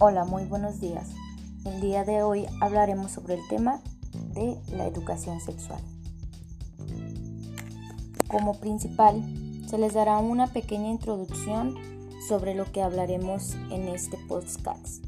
Hola, muy buenos días. El día de hoy hablaremos sobre el tema de la educación sexual. Como principal, se les dará una pequeña introducción sobre lo que hablaremos en este podcast.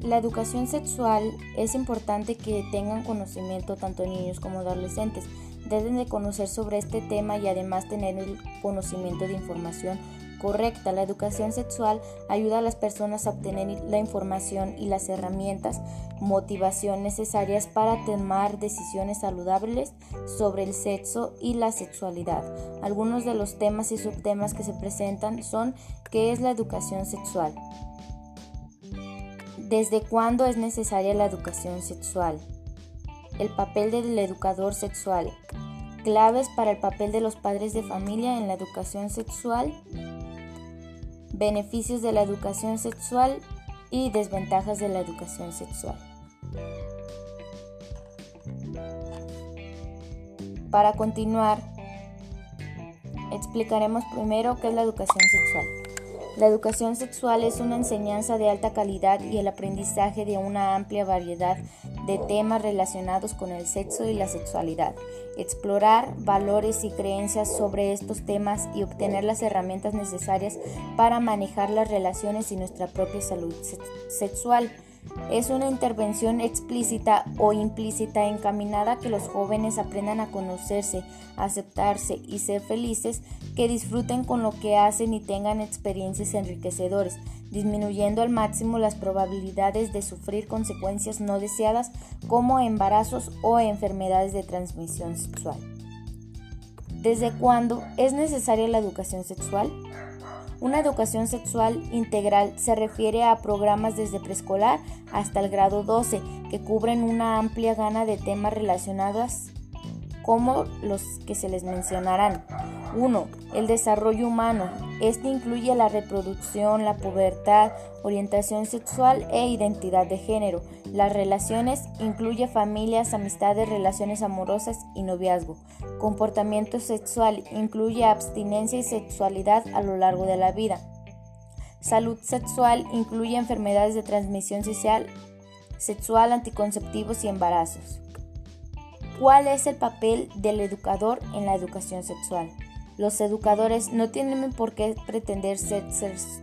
La educación sexual es importante que tengan conocimiento tanto niños como adolescentes. Deben de conocer sobre este tema y además tener el conocimiento de información correcta. La educación sexual ayuda a las personas a obtener la información y las herramientas, motivación necesarias para tomar decisiones saludables sobre el sexo y la sexualidad. Algunos de los temas y subtemas que se presentan son ¿qué es la educación sexual? ¿Desde cuándo es necesaria la educación sexual? El papel del educador sexual. Claves para el papel de los padres de familia en la educación sexual beneficios de la educación sexual y desventajas de la educación sexual. Para continuar, explicaremos primero qué es la educación sexual. La educación sexual es una enseñanza de alta calidad y el aprendizaje de una amplia variedad de temas relacionados con el sexo y la sexualidad. Explorar valores y creencias sobre estos temas y obtener las herramientas necesarias para manejar las relaciones y nuestra propia salud sexual es una intervención explícita o implícita encaminada a que los jóvenes aprendan a conocerse, aceptarse y ser felices, que disfruten con lo que hacen y tengan experiencias enriquecedoras, disminuyendo al máximo las probabilidades de sufrir consecuencias no deseadas como embarazos o enfermedades de transmisión sexual. ¿Desde cuándo es necesaria la educación sexual? Una educación sexual integral se refiere a programas desde preescolar hasta el grado 12 que cubren una amplia gama de temas relacionados como los que se les mencionarán. 1. El desarrollo humano. Este incluye la reproducción, la pubertad, orientación sexual e identidad de género. Las relaciones incluye familias, amistades, relaciones amorosas y noviazgo. Comportamiento sexual incluye abstinencia y sexualidad a lo largo de la vida. Salud sexual incluye enfermedades de transmisión social, sexual, anticonceptivos y embarazos. ¿Cuál es el papel del educador en la educación sexual? Los educadores no tienen por qué pretender ser,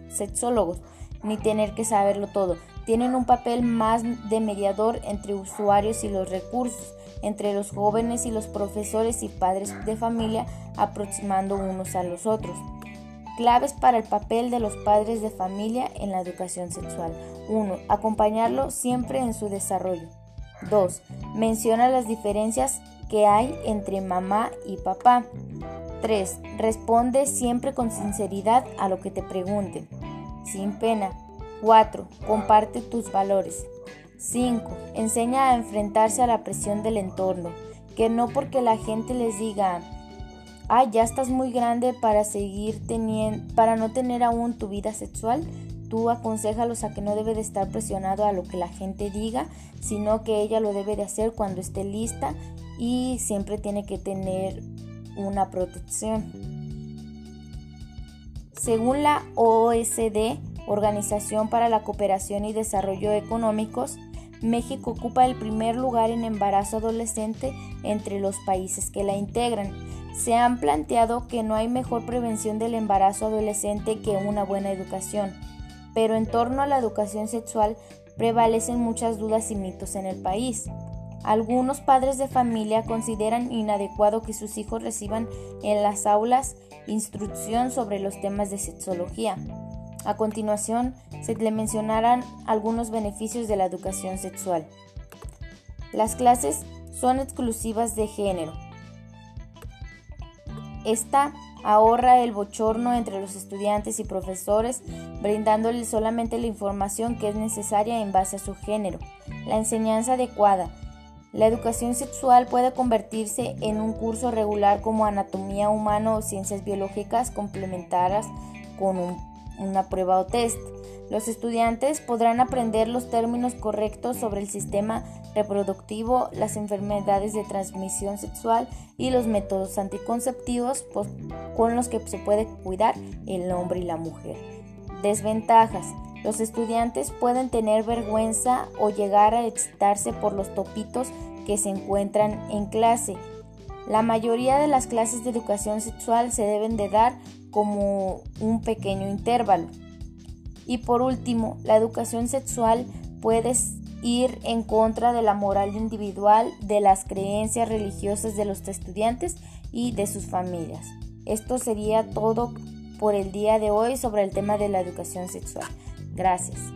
sexólogos ni tener que saberlo todo. Tienen un papel más de mediador entre usuarios y los recursos, entre los jóvenes y los profesores y padres de familia, aproximando unos a los otros. Claves para el papel de los padres de familia en la educación sexual. 1. Acompañarlo siempre en su desarrollo. 2. Menciona las diferencias que hay entre mamá y papá. 3. Responde siempre con sinceridad a lo que te pregunten, sin pena. 4. Comparte tus valores. 5. Enseña a enfrentarse a la presión del entorno, que no porque la gente les diga, ah, ya estás muy grande para seguir teniendo, para no tener aún tu vida sexual, tú aconsejalos a que no debe de estar presionado a lo que la gente diga, sino que ella lo debe de hacer cuando esté lista y siempre tiene que tener una protección. Según la OSD, Organización para la Cooperación y Desarrollo Económicos, México ocupa el primer lugar en embarazo adolescente entre los países que la integran. Se han planteado que no hay mejor prevención del embarazo adolescente que una buena educación, pero en torno a la educación sexual prevalecen muchas dudas y mitos en el país. Algunos padres de familia consideran inadecuado que sus hijos reciban en las aulas instrucción sobre los temas de sexología. A continuación, se le mencionarán algunos beneficios de la educación sexual. Las clases son exclusivas de género. Esta ahorra el bochorno entre los estudiantes y profesores, brindándoles solamente la información que es necesaria en base a su género. La enseñanza adecuada la educación sexual puede convertirse en un curso regular como anatomía humana o ciencias biológicas complementadas con una prueba o test. Los estudiantes podrán aprender los términos correctos sobre el sistema reproductivo, las enfermedades de transmisión sexual y los métodos anticonceptivos con los que se puede cuidar el hombre y la mujer. Desventajas. Los estudiantes pueden tener vergüenza o llegar a excitarse por los topitos que se encuentran en clase. La mayoría de las clases de educación sexual se deben de dar como un pequeño intervalo. Y por último, la educación sexual puede ir en contra de la moral individual, de las creencias religiosas de los estudiantes y de sus familias. Esto sería todo por el día de hoy sobre el tema de la educación sexual. Gracias.